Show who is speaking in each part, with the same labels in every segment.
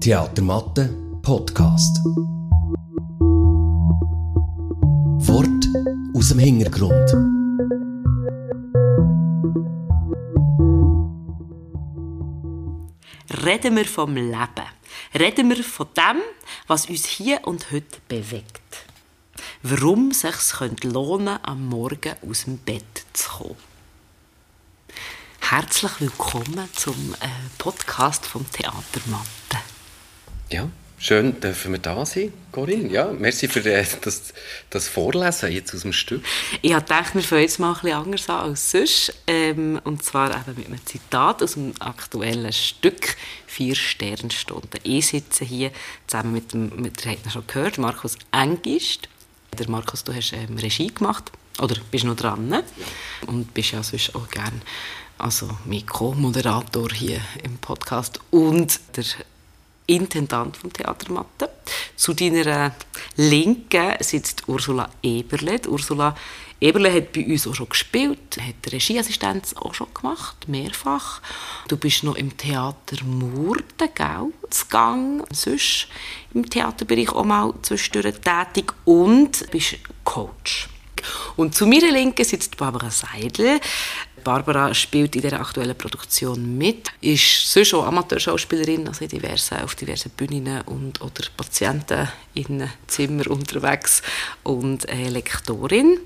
Speaker 1: Theatermatte Podcast. Wort aus dem Hintergrund.
Speaker 2: Reden wir vom Leben. Reden wir von dem, was uns hier und heute bewegt. Warum es sich lohnen am Morgen aus dem Bett zu kommen. Herzlich willkommen zum äh, Podcast vom Theatermatte.
Speaker 3: Ja, schön dürfen wir da sein, Corinne. Ja, merci für äh, das, das Vorlesen jetzt aus dem Stück.
Speaker 2: Ich habe gedacht, wir fangen jetzt mal ein bisschen anders an als sonst. Ähm, und zwar eben mit einem Zitat aus dem aktuellen Stück «Vier Sternstunden». Ich sitze hier zusammen mit dem, mit, ihr habt ihn schon gehört, Markus Engist. Der Markus, du hast ähm, Regie gemacht. Oder bist noch dran, ne? Ja. Und bist ja sonst auch gerne also mein Co-Moderator hier im Podcast und der Intendant vom Theater Matte. Zu deiner Linken sitzt Ursula Eberle. Ursula Eberle hat bei uns auch schon gespielt, hat Regieassistenz auch schon gemacht, mehrfach. Du bist noch im Theater Murten, gell, Gang, sonst im Theaterbereich auch mal zwischendurch tätig und bist Coach. Und zu meiner Linken sitzt Barbara Seidel. Barbara spielt in der aktuellen Produktion mit, ist sonst auch Amateurschauspielerin, also diverse, auf diversen Bühnen und oder Patienten in Zimmer unterwegs und äh, Lektorin.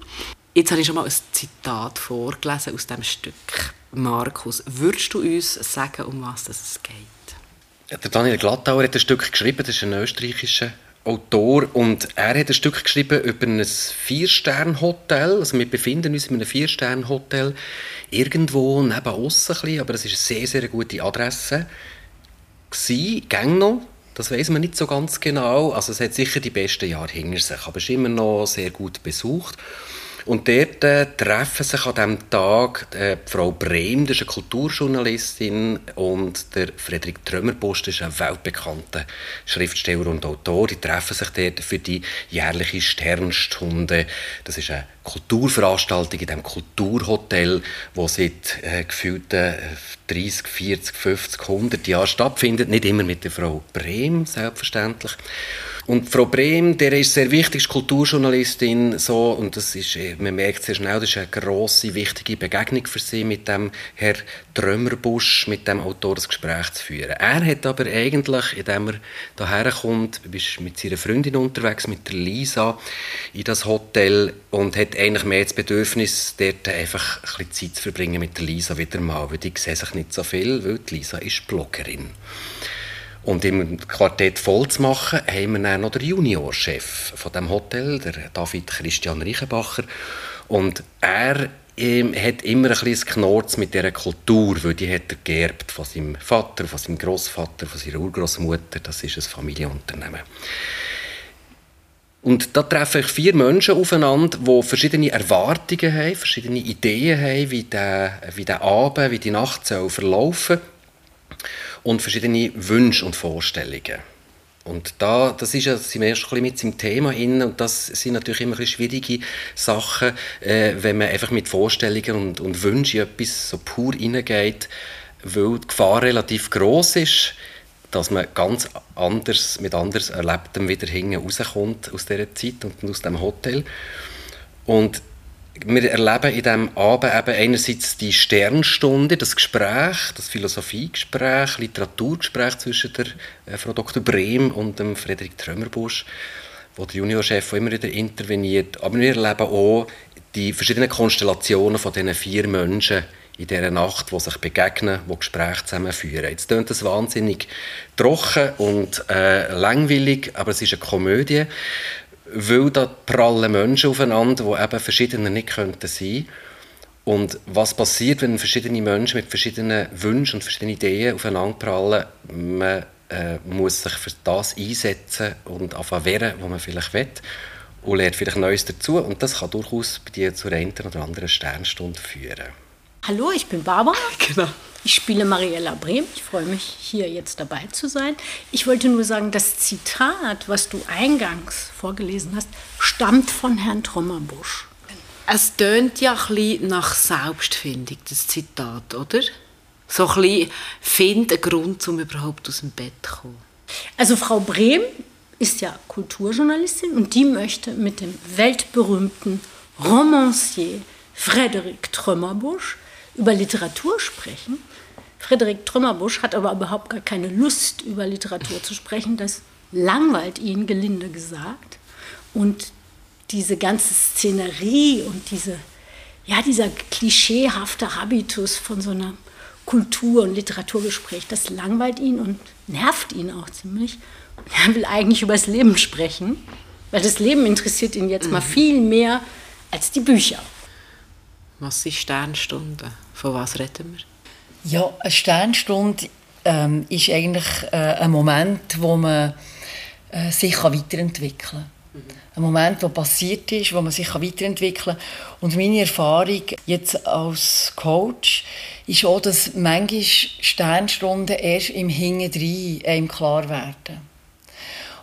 Speaker 2: Jetzt habe ich schon mal ein Zitat vorgelesen aus dem Stück. Markus, würdest du uns sagen, um was es geht?
Speaker 3: Der Daniel Glattauer hat ein Stück geschrieben, das ist ein österreichischer Autor und er hat ein Stück geschrieben über ein Vier-Stern-Hotel. Also wir befinden uns in einem Vier-Stern-Hotel irgendwo neben uns aber es ist eine sehr, sehr gute Adresse. Gsi, gang noch, das weiß man nicht so ganz genau. Also es hat sicher die besten Jahre hinter sich, aber es ist immer noch sehr gut besucht. Und dort äh, treffen sich an diesem Tag äh, Frau Brehm, das ist eine Kulturjournalistin, und der Friedrich Trömerbusch, das ist ein weltbekannter Schriftsteller und Autor. Die treffen sich dort für die jährliche Sternstunde. Das ist eine Kulturveranstaltung in diesem Kulturhotel, wo seit äh, gefühlten 30, 40, 50, 100 Jahren stattfindet. Nicht immer mit der Frau Brehm, selbstverständlich. Und Frau Brehm, der ist sehr wichtig, ist Kulturjournalistin, so, und das ist, äh, man merkt sehr schnell, das ist eine grosse, wichtige Begegnung für sie, mit dem Herr Trömerbusch, mit dem Autor das Gespräch zu führen. Er hat aber eigentlich, indem er hierher kommt, ist mit seiner Freundin unterwegs, mit der Lisa, in das Hotel und hat eigentlich mehr das Bedürfnis, dort einfach ein bisschen Zeit zu verbringen mit der Lisa wieder mal, weil die sehen sich nicht so viel, weil die Lisa ist Bloggerin. Und im Quartett voll zu machen, haben wir dann noch den Juniorchef von dem Hotel, der David Christian Reichenbacher. Und er ähm, hat immer ein bisschen Knorz mit dieser Kultur, weil die hat er geerbt von seinem Vater, von seinem Großvater, von seiner Urgroßmutter. Das ist ein Familienunternehmen. Und da treffen sich vier Menschen aufeinander, die verschiedene Erwartungen haben, verschiedene Ideen haben, wie der, wie der Abend, wie die Nacht soll verlaufen und verschiedene Wünsche und Vorstellungen. Und da, das ist ja, sind wir erst ein mit im Thema in und das sind natürlich immer ein schwierige Sachen, äh, wenn man einfach mit Vorstellungen und, und Wünschen in etwas so pur hineingeht, weil die Gefahr relativ groß ist, dass man ganz anders, mit anders Erlebtem wieder hinten rauskommt aus dieser Zeit und aus dem Hotel. Und wir erleben in diesem Abend eben einerseits die Sternstunde, das Gespräch, das Philosophiegespräch, Literaturgespräch zwischen der äh, Frau Dr. Brehm und dem Friedrich Trömerbusch, wo der Juniorchef immer wieder interveniert. Aber wir erleben auch die verschiedenen Konstellationen von diesen vier Menschen in dieser Nacht, die sich begegnen, die Gespräche zusammenführen. Jetzt klingt das wahnsinnig trocken und äh, langweilig, aber es ist eine Komödie weil da prallen Menschen aufeinander, die eben verschiedene nicht könnten sein und was passiert, wenn verschiedene Menschen mit verschiedenen Wünschen und verschiedenen Ideen aufeinander prallen? Man äh, muss sich für das einsetzen und anfangen wehren, was man vielleicht will und lernt vielleicht Neues dazu und das kann durchaus bei dir zu einer oder anderen Sternstunde führen.
Speaker 4: Hallo, ich bin Barbara.
Speaker 2: Genau.
Speaker 4: Ich spiele Mariella Brehm. Ich freue mich, hier jetzt dabei zu sein. Ich wollte nur sagen, das Zitat, was du eingangs vorgelesen hast, stammt von Herrn Trommerbusch.
Speaker 2: Es tönt ja ein bisschen nach Selbstfindung, das Zitat, oder? So ein bisschen, find einen Grund, um überhaupt aus dem Bett zu kommen.
Speaker 4: Also Frau Brehm ist ja Kulturjournalistin und die möchte mit dem weltberühmten Romancier Frédéric Trümmerbusch über Literatur sprechen. Frédéric Trümmerbusch hat aber überhaupt gar keine Lust, über Literatur zu sprechen. Das langweilt ihn, gelinde gesagt. Und diese ganze Szenerie und diese, ja, dieser klischeehafte Habitus von so einem Kultur- und Literaturgespräch, das langweilt ihn und nervt ihn auch ziemlich. Und er will eigentlich über das Leben sprechen, weil das Leben interessiert ihn jetzt mal mhm. viel mehr als die Bücher.
Speaker 2: Was ist Sternstunde? Von was reden wir?
Speaker 5: Ja, eine Sternstunde ähm, ist eigentlich äh, ein Moment, wo man äh, sich weiterentwickeln kann. Ein Moment, der passiert ist, wo man sich weiterentwickeln kann. Und meine Erfahrung jetzt als Coach ist auch, dass manchmal Sternstunden erst im Hinterdrein einem klar werden.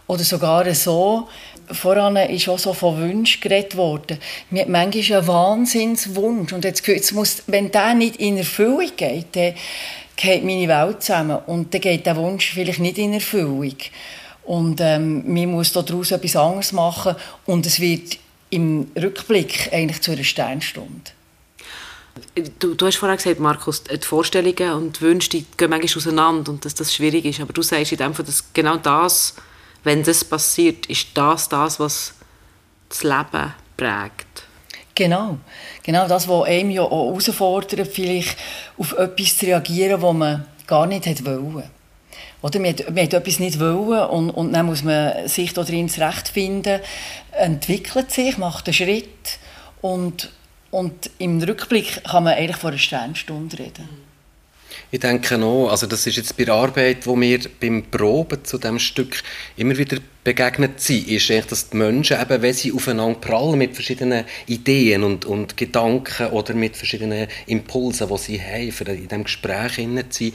Speaker 5: Oder sogar so, voran ist auch so von Wünschen geredet worden. Mir hat manchmal einen Wahnsinnswunsch. Und jetzt, jetzt muss, wenn der nicht in Erfüllung geht, dann geht meine Welt zusammen. Und dann geht der Wunsch vielleicht nicht in Erfüllung. Und ähm, man muss daraus etwas anderes machen. Und es wird im Rückblick eigentlich zu einer Sternstunde.
Speaker 2: Du, du hast vorhin gesagt, Markus, die Vorstellungen und die Wünsche die gehen manchmal auseinander und dass das schwierig ist. Aber du sagst in dem Fall, dass genau das wenn das passiert, ist das das, was das Leben prägt.
Speaker 5: Genau, genau das, was einem ja auch herausfordert, vielleicht auf etwas zu reagieren, was man gar nicht wollte. Oder man hat, man hat etwas nicht wollen und, und dann muss man sich darin zurechtfinden, entwickelt sich, macht einen Schritt und, und im Rückblick kann man eigentlich von einer Sternstunde reden.
Speaker 3: Ich denke auch, also das ist jetzt bei der Arbeit, wo wir beim Proben zu dem Stück immer wieder begegnet sind, ist eigentlich, dass die Menschen eben, wenn sie aufeinander prallen mit verschiedenen Ideen und, und Gedanken oder mit verschiedenen Impulsen, die sie haben, in diesem Gespräch zu sein,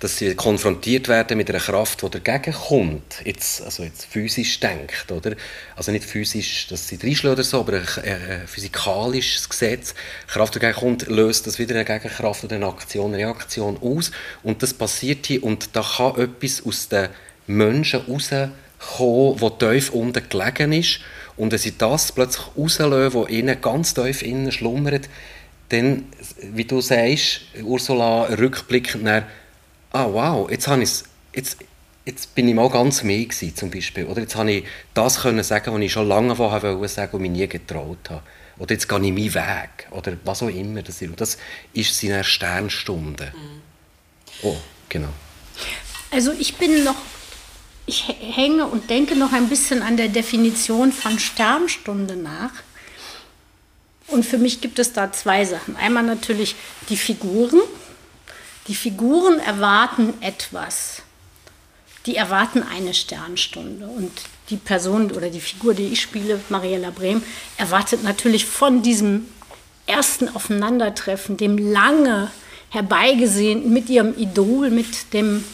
Speaker 3: dass sie konfrontiert werden mit einer Kraft, die dagegen kommt, jetzt, also jetzt physisch denkt, oder? Also nicht physisch, dass sie reinschlägt oder so, aber ein, ein, physikalisches Gesetz, Kraft dagegen kommt, löst das wieder eine Gegenkraft oder eine Aktion, eine Reaktion aus. Und das passiert hier. Und da kann etwas aus den Menschen rauskommen, wo tief unten gelegen ist. Und wenn sie das plötzlich rauslösen, was ihnen ganz tief innen schlummert, dann, wie du sagst, Ursula, rückblickend nach ah wow, jetzt, habe jetzt, jetzt bin ich mal ganz mehr gewesen, zum Beispiel. Oder jetzt habe ich das können sagen, was ich schon lange vorher wollte sagen und mich nie getraut habe. Oder jetzt gehe ich meinen Weg. Oder was auch immer das ist. Und das ist seine Sternstunde. Mhm. Oh, genau.
Speaker 4: Also ich bin noch, ich hänge und denke noch ein bisschen an der Definition von Sternstunde nach. Und für mich gibt es da zwei Sachen. Einmal natürlich die Figuren, die Figuren erwarten etwas. Die erwarten eine Sternstunde. Und die Person oder die Figur, die ich spiele, Mariella Brehm, erwartet natürlich von diesem ersten Aufeinandertreffen, dem lange herbeigesehen mit ihrem Idol, mit dem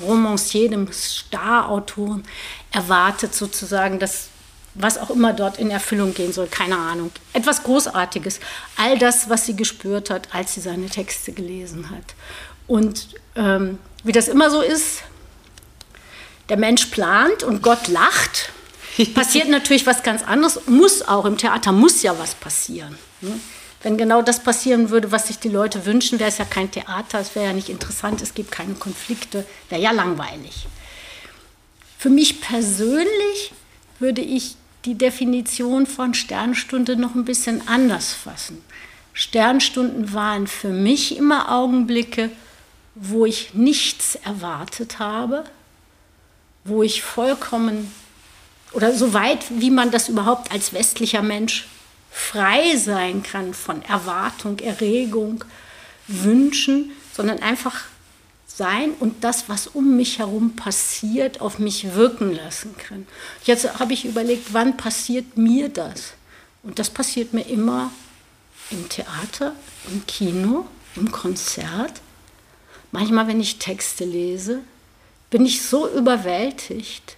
Speaker 4: Romancier, dem Starautoren, erwartet sozusagen das, was auch immer dort in Erfüllung gehen soll, keine Ahnung. Etwas Großartiges. All das, was sie gespürt hat, als sie seine Texte gelesen hat. Und ähm, wie das immer so ist, der Mensch plant und Gott lacht. Passiert natürlich was ganz anderes, muss auch im Theater, muss ja was passieren. Ne? Wenn genau das passieren würde, was sich die Leute wünschen, wäre es ja kein Theater, es wäre ja nicht interessant, es gibt keine Konflikte, wäre ja langweilig. Für mich persönlich würde ich die Definition von Sternstunde noch ein bisschen anders fassen. Sternstunden waren für mich immer Augenblicke, wo ich nichts erwartet habe, wo ich vollkommen oder so weit, wie man das überhaupt als westlicher Mensch frei sein kann von Erwartung, Erregung, Wünschen, sondern einfach sein und das, was um mich herum passiert, auf mich wirken lassen kann. Jetzt habe ich überlegt, wann passiert mir das? Und das passiert mir immer im Theater, im Kino, im Konzert, manchmal, wenn ich Texte lese, bin ich so überwältigt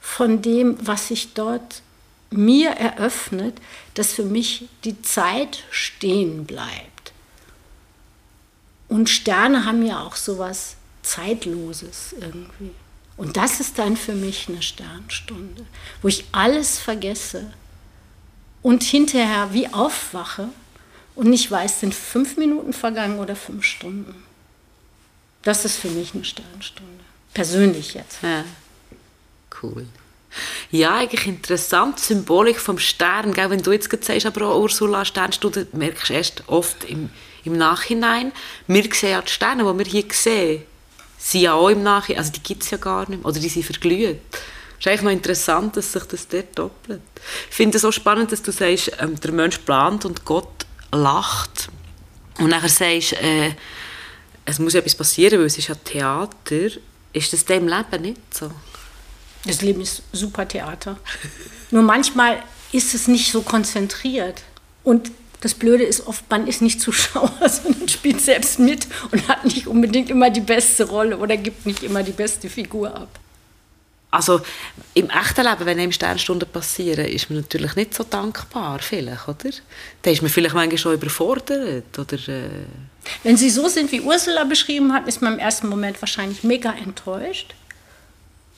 Speaker 4: von dem, was ich dort mir eröffnet, dass für mich die Zeit stehen bleibt. Und Sterne haben ja auch sowas Zeitloses irgendwie. Und das ist dann für mich eine Sternstunde, wo ich alles vergesse und hinterher wie aufwache und nicht weiß, sind fünf Minuten vergangen oder fünf Stunden. Das ist für mich eine Sternstunde. Persönlich jetzt.
Speaker 2: Ja. Cool. Ja, eigentlich interessant, die Symbolik vom Stern. Gell? Wenn du jetzt sagst, aber auch Ursula Sternstunde, merkst du erst oft im, im Nachhinein. Wir sehen ja die Sterne, die wir hier sehen, sind ja auch im Nachhinein, also die gibt es ja gar nicht mehr, oder die sind verglüht. Es ist eigentlich noch interessant, dass sich das dort doppelt. Ich finde es auch spannend, dass du sagst, ähm, der Mensch plant und Gott lacht. Und nachher sagst, äh, es muss etwas passieren, weil es ist ja Theater. Ist das dem Leben nicht so?
Speaker 4: Das Leben ist super Theater. Nur manchmal ist es nicht so konzentriert. Und das Blöde ist oft, man ist nicht Zuschauer, sondern spielt selbst mit und hat nicht unbedingt immer die beste Rolle oder gibt nicht immer die beste Figur ab.
Speaker 2: Also im echten Leben, wenn einem Sternstunden passieren, ist man natürlich nicht so dankbar, vielleicht, oder? Da ist man vielleicht manchmal schon überfordert, oder? Äh
Speaker 4: wenn sie so sind, wie Ursula beschrieben hat, ist man im ersten Moment wahrscheinlich mega enttäuscht.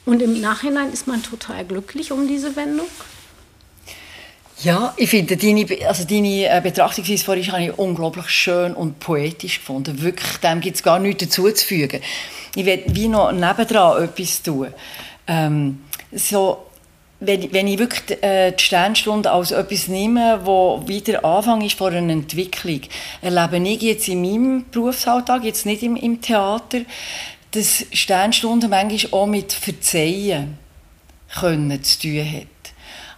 Speaker 4: Und im Nachhinein ist man total glücklich um diese Wendung.
Speaker 5: Ja, ich finde, deine, also deine äh, Betrachtungsweise vorhin ich unglaublich schön und poetisch gefunden. Wirklich, dem gibt es gar nichts dazuzufügen. Ich will wie noch nebendran etwas tun. Ähm, so, wenn, wenn ich wirklich äh, die Sternstunde als etwas nehme, wo wieder Anfang ist von einer Entwicklung, erlebe ich jetzt in meinem Berufsalltag, jetzt nicht im, im Theater, dass Sternstunden manchmal auch mit Verzeihen können zu tun hat.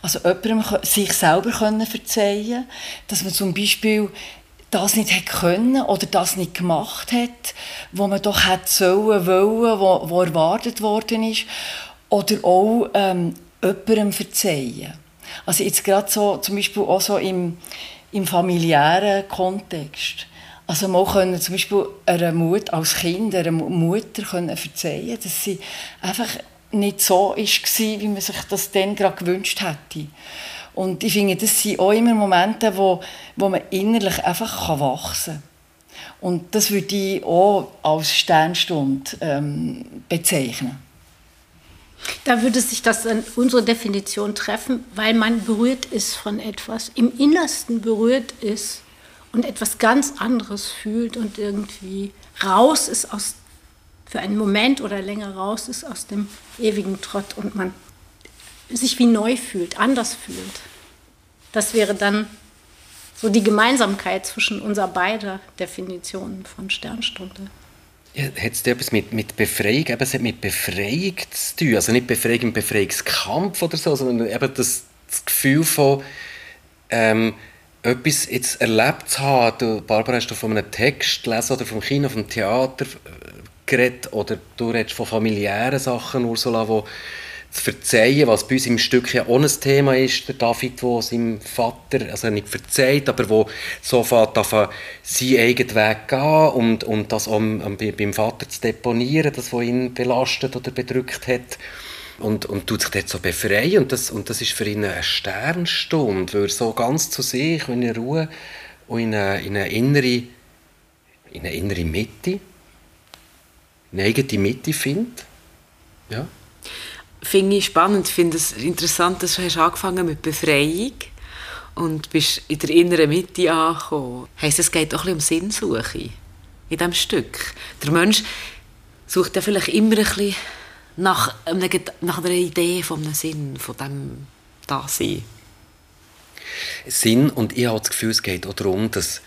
Speaker 5: Also jemandem sich selber können verzeihen dass man zum Beispiel das nicht hat können oder das nicht gemacht hat, wo man doch hätte sollen, wollen, wo, wo erwartet worden ist. Oder auch ähm, jemandem verzeihen. Also jetzt gerade so, zum Beispiel auch so im, im familiären Kontext. Also man können zum Beispiel einer Mutter als Kind, einer Mutter können verzeihen, dass sie einfach nicht so war, wie man sich das dann gerade gewünscht hätte. Und ich finde, das sind auch immer Momente, wo, wo man innerlich einfach wachsen kann. Und das würde ich auch als Sternstunde ähm, bezeichnen.
Speaker 4: Da würde sich das an unsere Definition treffen, weil man berührt ist von etwas, im Innersten berührt ist und etwas ganz anderes fühlt und irgendwie raus ist aus, für einen Moment oder länger raus ist aus dem ewigen Trott und man sich wie neu fühlt, anders fühlt. Das wäre dann so die Gemeinsamkeit zwischen unserer beider Definitionen von Sternstunde.
Speaker 3: Ja, hat es etwas mit, mit Befreiung, eben, es hat mit Befreiung zu tun, also nicht Befreiung im Befreiungskampf oder so, sondern eben das, das Gefühl von ähm, etwas jetzt erlebt zu haben. Du, Barbara, hast du von einem Text gelesen oder vom Kino, vom Theater äh, geredet oder du redest von familiären Sachen, Ursula, wo zu verzeihen, was bei uns im Stück ja auch ein Thema ist, der David, der seinem Vater, also nicht verzeiht, aber wo so fährt, seinen eigenen Weg gehen und, und das auch beim Vater zu deponieren, das, was ihn belastet oder bedrückt hat und, und tut sich dort so befreien und das, und das ist für ihn eine Sternstunde, weil er so ganz zu sich, in Ruhe und in eine, in eine, innere, in eine innere Mitte, eine eigene Mitte findet. Ja.
Speaker 2: Finde ich spannend, finde es interessant, dass du hast angefangen mit Befreiung und bist in der inneren Mitte angekommen. Heißt, es geht auch ein bisschen um Sinnsuche in diesem Stück. Der Mensch sucht ja vielleicht immer ein bisschen nach, einer, nach einer Idee von einem Sinn, von dem Dasein.
Speaker 3: Sinn, und ich habe das Gefühl, es geht auch darum, dass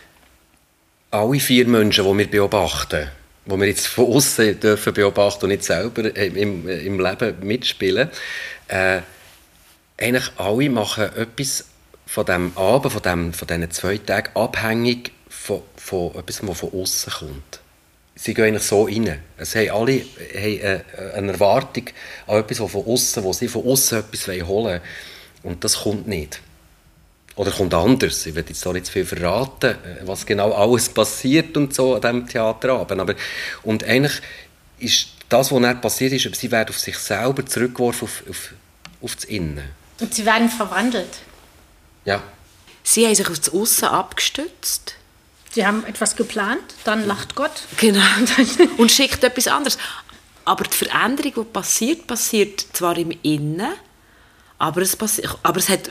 Speaker 3: alle vier Menschen, die wir beobachten, die wir jetzt von außen dürfen beobachten und nicht selber im, im Leben mitspielen, äh, eigentlich alle machen etwas von dem Abend, von, dem, von diesen zwei Tagen abhängig von, von etwas, was von außen kommt sie gehen eigentlich so rein. Es haben alle haben äh, eine Erwartung an etwas, von außen, wo sie von außen etwas holen wollen. Und das kommt nicht. Oder kommt anders. Ich will jetzt da nicht zu viel verraten, äh, was genau alles passiert und so an diesem Theaterabend. Aber, und eigentlich ist das, was dann passiert ist, sie werden auf sich selber zurückgeworfen, auf, auf, auf das Innen.
Speaker 4: Und sie werden verwandelt.
Speaker 3: Ja.
Speaker 2: Sie haben sich auf das Aussen abgestützt.
Speaker 4: Sie haben etwas geplant, dann lacht Gott.
Speaker 2: Genau. Und schickt etwas anderes. Aber die Veränderung, die passiert, passiert zwar im Innen, aber es, passi aber es hat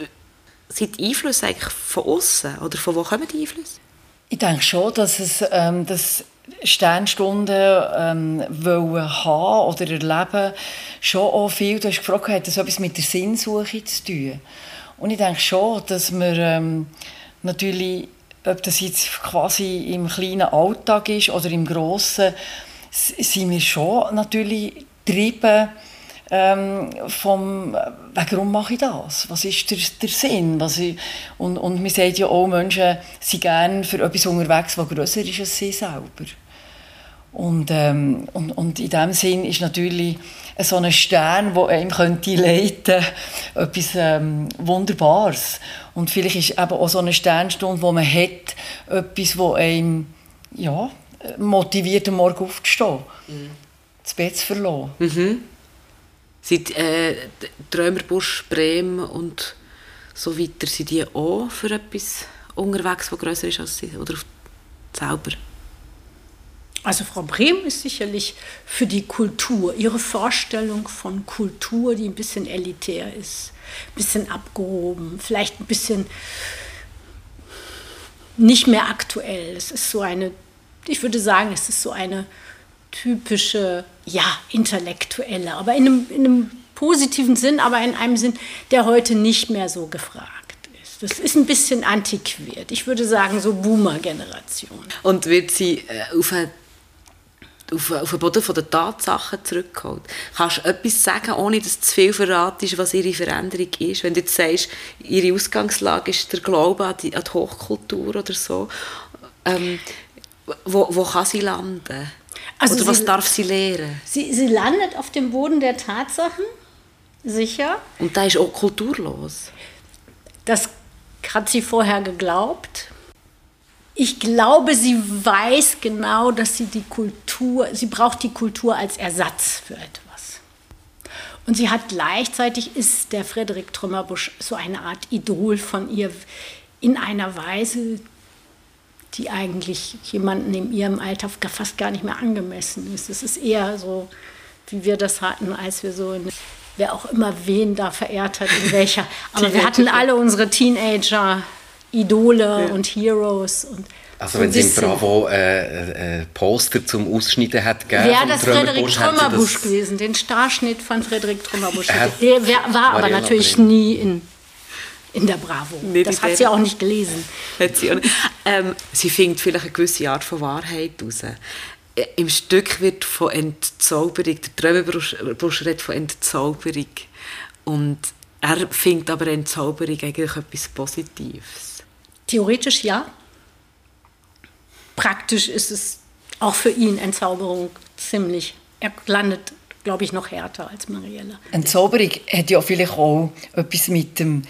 Speaker 2: sind die Einflüsse eigentlich von außen oder von wo kommen die Einflüsse?
Speaker 5: Ich denke schon, dass es ähm, das Sternstunden ähm, wollen haben oder erleben schon auch viel, du hast gefragt, hat das etwas mit der Sinnsuche zu tun? Und ich denke schon, dass wir ähm, natürlich, ob das jetzt quasi im kleinen Alltag ist oder im grossen, sind wir schon natürlich getrieben ähm, vom, warum mache ich das? Was ist der, der Sinn? Was ich, und, und man sagt ja auch, Menschen sind gerne für etwas unterwegs, was grösser ist als sie selber. Und, ähm, und, und in diesem Sinn ist natürlich so ein Stern, der einem könnte leiten könnte, etwas ähm, Wunderbares. Und vielleicht ist eben auch so eine Sternstunde, wo man hat, etwas, das einem ja, motiviert, am Morgen aufzustehen, mhm. das Bett zu verlassen.
Speaker 2: Mhm. Sind äh, Trömerbusch, Bremen und so weiter, sind die auch für etwas unterwegs, das grösser ist als sie? Oder selber?
Speaker 4: Also Frau Brehm ist sicherlich für die Kultur, ihre Vorstellung von Kultur, die ein bisschen elitär ist, ein bisschen abgehoben, vielleicht ein bisschen nicht mehr aktuell. Es ist so eine, ich würde sagen, es ist so eine typische, ja, intellektuelle, aber in einem, in einem positiven Sinn, aber in einem Sinn, der heute nicht mehr so gefragt ist. Das ist ein bisschen antiquiert. Ich würde sagen, so Boomer-Generation.
Speaker 2: Und wird sie äh, auf auf, auf den Boden der Tatsachen zurückgeholt. Kannst du etwas sagen, ohne dass zu viel verratest, was ihre Veränderung ist? Wenn du jetzt sagst, ihre Ausgangslage ist der Glaube an die, an die Hochkultur oder so, ähm, wo, wo kann sie landen? Also Oder was sie, darf sie lehren?
Speaker 4: Sie, sie landet auf dem Boden der Tatsachen, sicher.
Speaker 2: Und da ist auch kulturlos.
Speaker 4: Das hat sie vorher geglaubt. Ich glaube, sie weiß genau, dass sie die Kultur, sie braucht die Kultur als Ersatz für etwas. Und sie hat gleichzeitig, ist der Frederik Trümmerbusch so eine Art Idol von ihr in einer Weise, die eigentlich jemanden in ihrem Alter fast gar nicht mehr angemessen ist. Es ist eher so, wie wir das hatten, als wir so, in, wer auch immer wen da verehrt hat, in welcher. Aber wir hatten alle unsere Teenager, Idole ja. und Heroes und
Speaker 3: also wenn es im Bravo äh, äh, Poster zum Ausschneiden hat
Speaker 4: gegeben Wäre das Frederik Trümmerbusch gewesen, den Starschnitt von Frederik Trümmerbusch. Der war aber natürlich nie in in der Bravo. Nicht das hat sie auch nicht gelesen.
Speaker 2: Hat sie, ähm, sie findet vielleicht eine gewisse Art von Wahrheit heraus. Äh, Im Stück wird von Entzauberung, der Trömerbusch redet von Entzauberung. Und er findet aber Entzauberung eigentlich etwas Positives.
Speaker 4: Theoretisch ja. Praktisch ist es auch für ihn Entzauberung ziemlich. Er landet, glaube ich, noch härter als Marielle.
Speaker 5: Entzauberung hat ja vielleicht auch etwas mit dem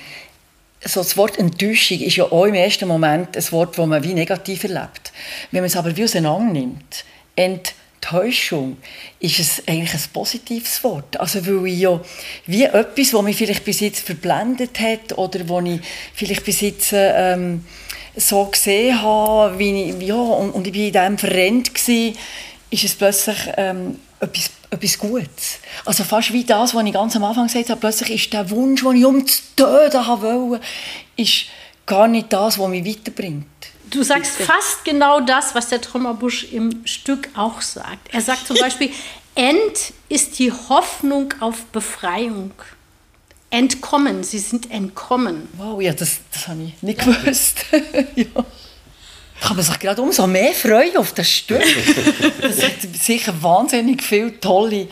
Speaker 5: so das Wort Enttäuschung ist ja auch im ersten Moment ein Wort, das man wie negativ erlebt. Wenn man es aber wie auseinander nimmt, Enttäuschung, ist es eigentlich ein positives Wort. Also weil ich ja wie etwas, das mich vielleicht bis jetzt verblendet hat oder wo ich vielleicht bis jetzt ähm, so gesehen habe, wie ich, ja, und, und ich war in dem verrennt war, ist es plötzlich ähm, etwas, etwas Gutes. Also fast wie das, was ich ganz am Anfang gesagt habe, plötzlich ist der Wunsch, den ich um zu töten wollte, ist gar nicht das, was mich weiterbringt.
Speaker 4: Du sagst fast genau das, was der Trümmerbusch im Stück auch sagt. Er sagt zum Beispiel, End ist die Hoffnung auf Befreiung. Entkommen, sie sind entkommen.
Speaker 5: Wow, ja, das, das habe ich nicht gewusst. ja kann man sich gerade umso mehr freuen auf das Stück. Es hat sicher wahnsinnig viele tolle,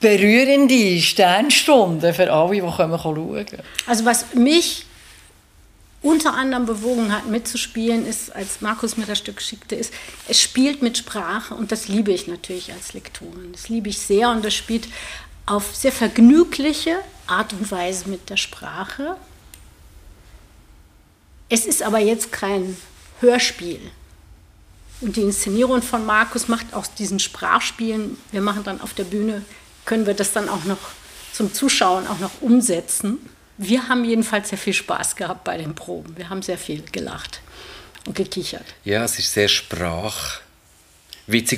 Speaker 5: berührende Sternstunden für alle, die kommen schauen
Speaker 4: Also was mich unter anderem bewogen hat, mitzuspielen, ist, als Markus mir das Stück schickte, ist, es spielt mit Sprache und das liebe ich natürlich als Lektorin. Das liebe ich sehr und es spielt auf sehr vergnügliche Art und Weise mit der Sprache. Es ist aber jetzt kein Hörspiel. Und die Inszenierung von Markus macht aus diesen Sprachspielen, wir machen dann auf der Bühne, können wir das dann auch noch zum Zuschauen auch noch umsetzen. wir haben jedenfalls sehr viel Spaß gehabt bei den Proben. Wir haben sehr viel gelacht und gekichert.
Speaker 3: Ja, es ist sehr sprachwitzig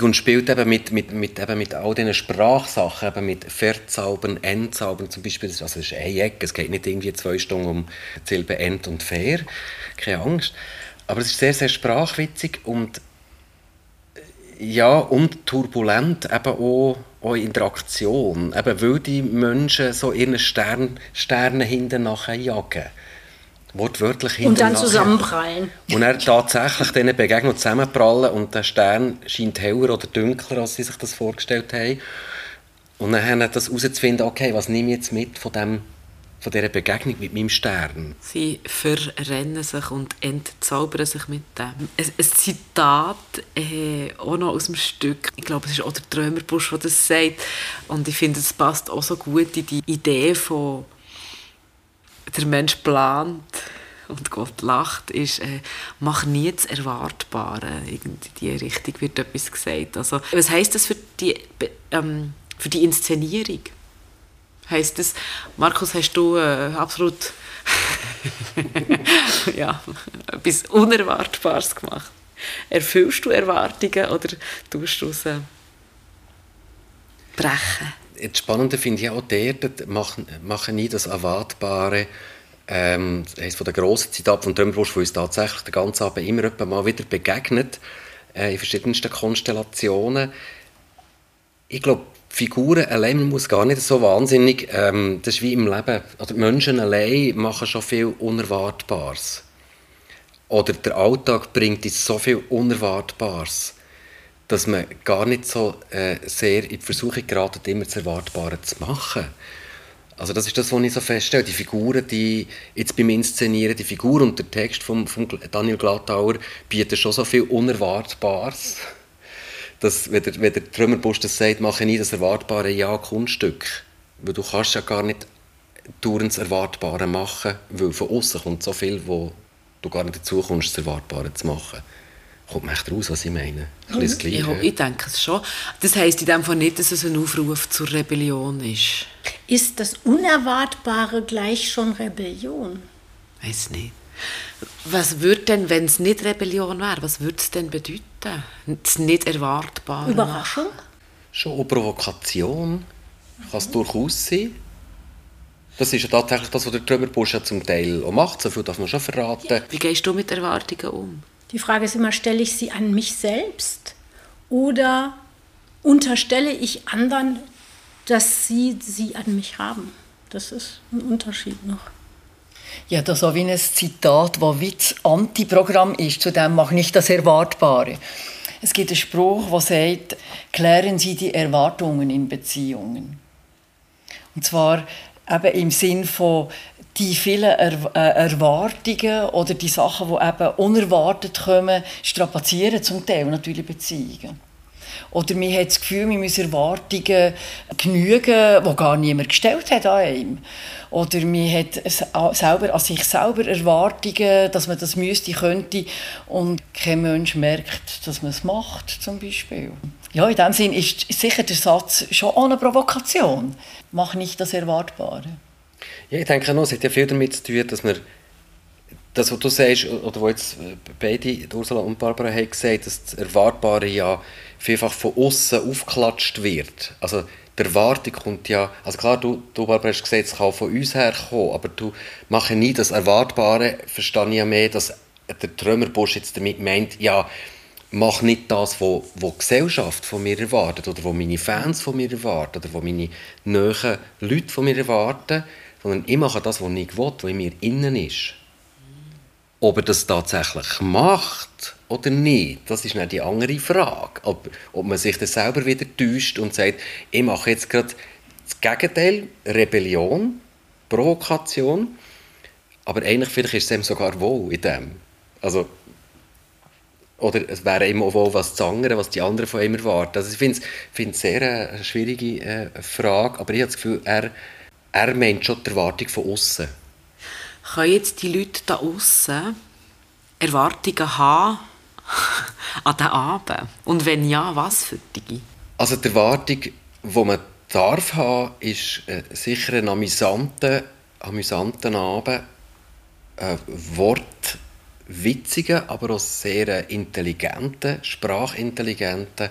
Speaker 3: und spielt eben mit, mit, mit, eben mit all diesen Sprachsachen, eben mit Verzaubern, Endzaubern zum Beispiel. Also es ist ein Eck, es geht nicht irgendwie zwei Stunden um Silbe End und Fair, keine Angst. Aber es ist sehr, sehr sprachwitzig und ja, und turbulent eben auch, auch Interaktion. Eben weil die Menschen so ihren Stern, Sternen hinten nachher jagen. Wortwörtlich hinten
Speaker 4: Und dann
Speaker 3: nachher.
Speaker 4: zusammenprallen.
Speaker 3: Und er tatsächlich denen begegnen und zusammenprallen und der Stern scheint heller oder dunkler, als sie sich das vorgestellt haben. Und dann das herauszufinden, okay, was nehme ich jetzt mit von, dem, von dieser Begegnung mit meinem Stern?
Speaker 2: Sie verrennen sich und entzaubern sich mit dem. Ein, ein Zitat äh, auch noch aus dem Stück. Ich glaube, es ist auch der Trömerbusch, der das sagt. Und ich finde, es passt auch so gut in die Idee von der Mensch plant und Gott lacht, ist, äh, mach nie das Erwartbare. In die Richtung wird etwas gesagt. Also, was heisst das für die, ähm, für die Inszenierung? Heißt das, Markus, hast du äh, absolut ja, etwas Unerwartbares gemacht? Erfüllst du Erwartungen oder tust du es äh, brechen?
Speaker 3: Das Spannende finde ich auch dort, machen, machen nie das Erwartbare. Ähm, eines der grossen Zitate von Trömerbusch, wo uns tatsächlich den ganzen Abend immer mal wieder begegnet, äh, in verschiedensten Konstellationen. Ich glaube, Figuren allein man muss gar nicht so wahnsinnig, ähm, das ist wie im Leben, oder Menschen allein machen schon viel Unerwartbares. Oder der Alltag bringt uns so viel Unerwartbares, dass man gar nicht so äh, sehr in die Versuchung geraten, immer das Erwartbare zu machen. Also das ist das, was ich so feststelle. Die Figuren, die jetzt beim Inszenieren, die Figur und der Text von, von Daniel Glattauer bieten schon so viel Unerwartbares dass, wenn der, wenn der Trümmerbusch das sagt, mache nie das erwartbare Ja Kunststück. Weil du kannst ja gar nicht dauernd das Erwartbare machen, weil von außen kommt so viel, wo du gar nicht dazu kommst, das Erwartbare zu machen. Kommt man echt raus, was ich meine?
Speaker 2: Gleiche. Ja, ich denke es schon. Das heisst in dem Fall nicht, dass es ein Aufruf zur Rebellion ist.
Speaker 4: Ist das Unerwartbare gleich schon Rebellion?
Speaker 2: Weiß nicht. Was würde denn, wenn es nicht Rebellion wäre, was würde es denn bedeuten? Das nicht Erwartbare?
Speaker 4: Überraschung?
Speaker 3: Schon eine Provokation kann es durchaus sein. Das ist ja tatsächlich das, was der Trümmerbusch ja zum Teil auch macht. So viel darf man schon verraten.
Speaker 2: Wie gehst du mit Erwartungen um?
Speaker 4: Die Frage ist immer, stelle ich sie an mich selbst oder unterstelle ich anderen, dass sie sie an mich haben? Das ist ein Unterschied noch.
Speaker 5: Ja, das auch wie ein Zitat, das wie das Antiprogramm ist. Zu dem mache ich das Erwartbare. Es gibt einen Spruch, der sagt, klären Sie die Erwartungen in Beziehungen. Und zwar eben im Sinn von die vielen er äh, Erwartungen oder die Sachen, die eben unerwartet kommen, strapazieren zum Teil natürlich Beziehungen. Oder man hat das Gefühl, man muss Erwartungen genügen, die gar niemand gestellt hat an einem. Oder man hat selber, an sich selber Erwartungen, dass man das müsste, könnte und kein Mensch merkt, dass man es macht, zum Beispiel. Ja, in dem Sinn ist sicher der Satz schon eine Provokation. Mach nicht das Erwartbare.
Speaker 3: Ja, ich denke noch, es hat ja viel damit zu tun, dass man das, was du sagst, oder was jetzt beide, Ursula und Barbara, haben gesagt, dass das Erwartbare ja vielfach von außen aufgeklatscht wird. Also die Erwartung kommt ja, also klar, du, du Barbara, hast gesagt, es kann von uns herkommen, aber du machst nie das Erwartbare, verstehe ich ja mehr, dass der Trömerbusch jetzt damit meint, ja, mach nicht das, was die Gesellschaft von mir erwartet oder was meine Fans von mir erwarten oder was meine nahen Leute von mir erwarten, sondern ich mache das, was ich will, was in mir innen ist. Ob er das tatsächlich macht oder nicht, das ist nicht die andere Frage. Ob, ob man sich das selber wieder täuscht und sagt, ich mache jetzt gerade das Gegenteil, Rebellion, Provokation, aber eigentlich vielleicht ist es ihm sogar wohl in dem. Also, oder es wäre auch wohl was zu anderen, was die anderen von ihm erwarten. Also ich finde es sehr äh, eine schwierige äh, Frage, aber ich habe das Gefühl, er, er meint schon die Erwartung von außen.
Speaker 2: Können jetzt die Leute da außen Erwartungen haben an den Abend? Und wenn ja, was für die?
Speaker 3: Also die Erwartung, die man darf haben, ist äh, sicher ein amüsanter amüsanten Abend, äh, wortwitzigen, aber auch sehr intelligenten, sprachintelligenten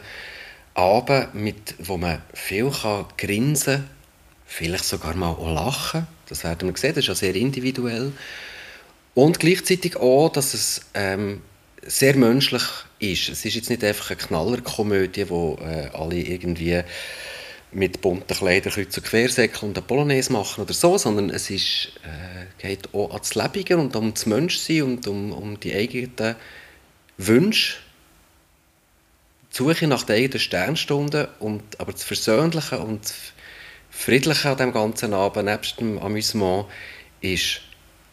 Speaker 3: Abend, mit, wo man viel kann grinsen vielleicht sogar mal auch lachen. Das werden wir sehen, das ist ja sehr individuell. Und gleichzeitig auch, dass es ähm, sehr menschlich ist. Es ist jetzt nicht einfach eine Knallerkomödie, wo äh, alle irgendwie mit bunten Kleidern kreuz und quersäckeln und eine Polonaise machen oder so, sondern es ist, äh, geht auch ans Lebige und um das Menschsein und um, um die eigenen Wünsche. Die Suche nach der eigenen Sternstunde, und, aber das Versöhnliche und Friedliche an dem ganzen Abend, nebst dem Amüsement, ist,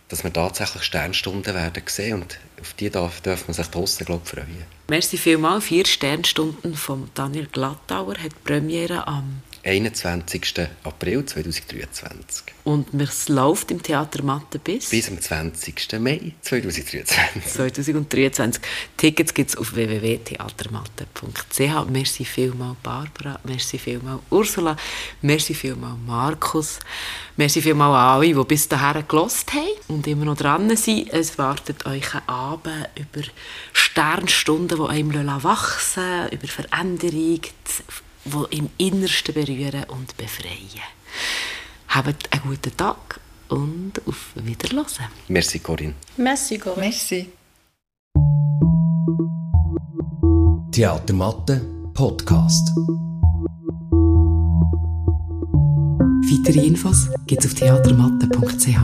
Speaker 3: dass wir tatsächlich Sternstunden werden sehen und auf die darf, darf man sich draussen, glaube ich, freuen.
Speaker 2: Merci vielmals. Vier Sternstunden von Daniel Glattauer hat Premiere am
Speaker 3: 21. April 2023.
Speaker 2: Und es läuft im Theater Mathe bis?
Speaker 3: Bis am 20. Mai 2023.
Speaker 2: 2023. Tickets gibt es auf www.theatermatte.ch. Merci vielmal Barbara, merci vielmal Ursula, merci vielmal Markus, merci vielmal an alle, die bis dahin gelost haben und immer noch dran sind. Es wartet euch ein Abend über Sternstunden, die einem wachsen über Veränderung, die im Innersten berühren und befreien. Habt einen guten Tag und auf Wiederhören.
Speaker 3: Merci, Corinne.
Speaker 4: Merci, Corinne.
Speaker 5: Merci.
Speaker 1: Theatermatte Podcast.
Speaker 2: Weitere Infos gibt es auf theatermatte.ch.